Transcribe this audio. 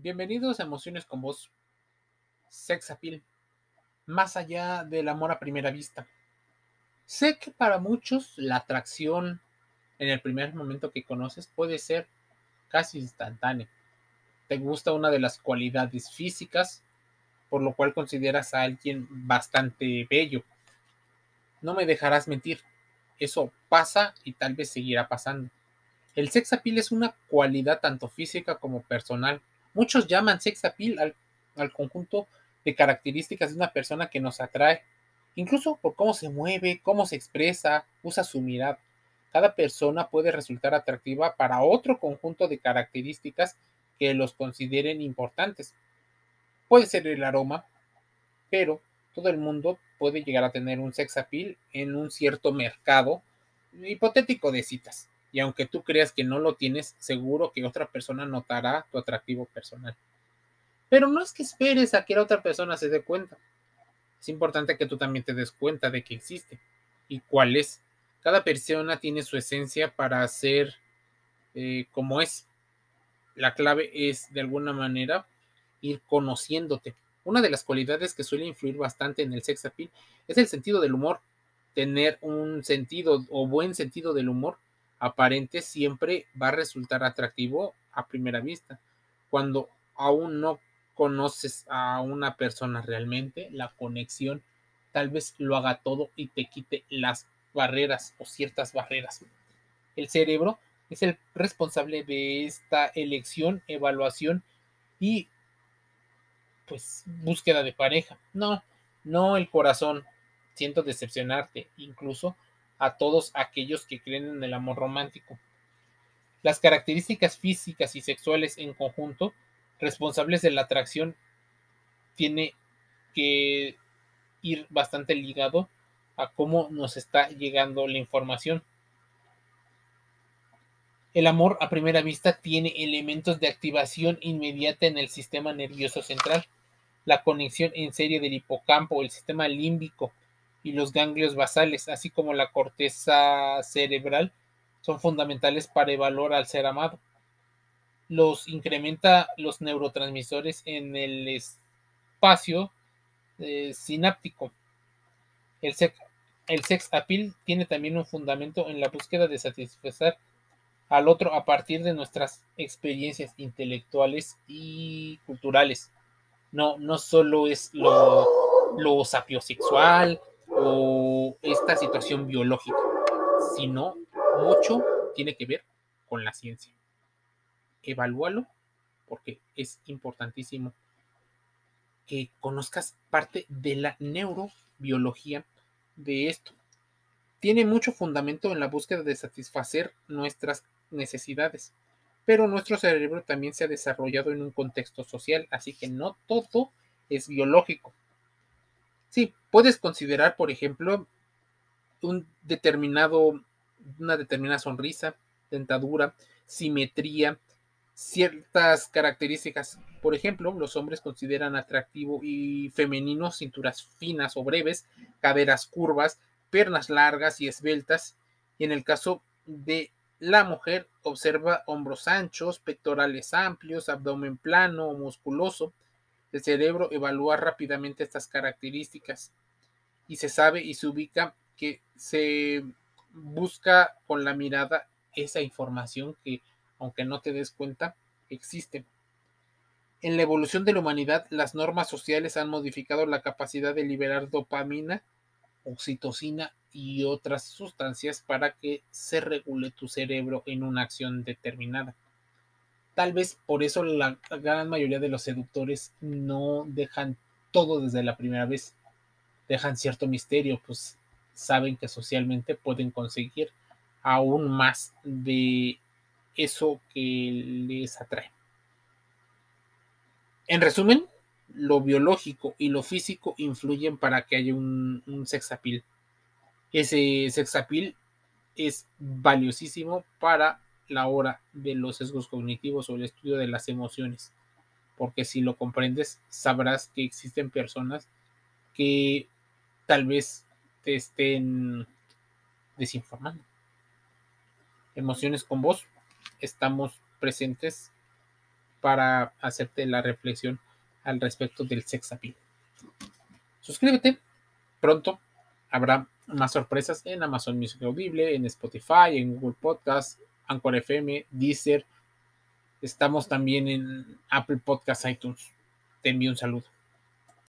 Bienvenidos a Emociones con Vos. Sex Appeal. Más allá del amor a primera vista. Sé que para muchos la atracción en el primer momento que conoces puede ser casi instantánea. Te gusta una de las cualidades físicas, por lo cual consideras a alguien bastante bello. No me dejarás mentir. Eso pasa y tal vez seguirá pasando. El sex appeal es una cualidad tanto física como personal Muchos llaman sex appeal al, conjunto de características de una persona que nos atrae, incluso por cómo se mueve, cómo se expresa, usa su mirada. Cada persona puede resultar atractiva para otro conjunto de características que los consideren importantes. Puede ser el aroma, pero todo el mundo puede llegar a tener un sex appeal en un cierto mercado hipotético de citas y aunque tú creas que no lo tienes, seguro que otra persona notará tu atractivo personal. Pero no es que esperes a que la otra persona se dé cuenta. Es importante que tú también te des cuenta de que existe y cuál es. Cada persona tiene su esencia para ser eh, como es. La clave es, de alguna manera, ir conociéndote. Una de las cualidades que suele influir bastante en el sex appeal es el sentido del humor. Tener un sentido o buen sentido del humor aparente siempre va a resultar atractivo a primera vista. Cuando aún no conoces a una persona realmente, la conexión tal vez lo haga todo y te quite las barreras o ciertas barreras. El cerebro es el responsable de esta elección, evaluación y pues búsqueda de pareja. No, no el corazón. Siento decepcionarte, incluso a todos aquellos que creen en el amor romántico. Las características físicas y sexuales en conjunto responsables de la atracción tiene que ir bastante ligado a cómo nos está llegando la información. El amor a primera vista tiene elementos de activación inmediata en el sistema nervioso central, la conexión en serie del hipocampo, el sistema límbico, y los ganglios basales, así como la corteza cerebral, son fundamentales para evaluar al ser amado. Los incrementa los neurotransmisores en el espacio eh, sináptico. El sex, appeal tiene también un fundamento en la búsqueda de satisfacer al otro a partir de nuestras experiencias intelectuales y culturales. No, no solo es lo, lo sapiosexual, o esta situación biológica, sino mucho tiene que ver con la ciencia. Evalúalo porque es importantísimo que conozcas parte de la neurobiología de esto. Tiene mucho fundamento en la búsqueda de satisfacer nuestras necesidades, pero nuestro cerebro también se ha desarrollado en un contexto social, así que no todo es biológico. Sí, puedes considerar, por ejemplo, un determinado, una determinada sonrisa, dentadura, simetría, ciertas características. Por ejemplo, los hombres consideran atractivo y femenino cinturas finas o breves, caderas curvas, piernas largas y esbeltas. Y en el caso de la mujer, observa hombros anchos, pectorales amplios, abdomen plano o musculoso, el cerebro evalúa rápidamente estas características y se sabe y se ubica que se busca con la mirada esa información que, aunque no te des cuenta, existe. En la evolución de la humanidad, las normas sociales han modificado la capacidad de liberar dopamina, oxitocina y otras sustancias para que se regule tu cerebro en una acción determinada. Tal vez por eso la gran mayoría de los seductores no dejan todo desde la primera vez. Dejan cierto misterio, pues saben que socialmente pueden conseguir aún más de eso que les atrae. En resumen, lo biológico y lo físico influyen para que haya un, un sex appeal. Ese sex appeal es valiosísimo para la hora de los sesgos cognitivos o el estudio de las emociones, porque si lo comprendes, sabrás que existen personas que tal vez te estén desinformando. Emociones con vos, estamos presentes para hacerte la reflexión al respecto del sex. Suscríbete, pronto habrá más sorpresas en Amazon Music Audible, en Spotify, en Google Podcast, Anchor FM, Deezer. Estamos también en Apple Podcast iTunes. Te envío un saludo.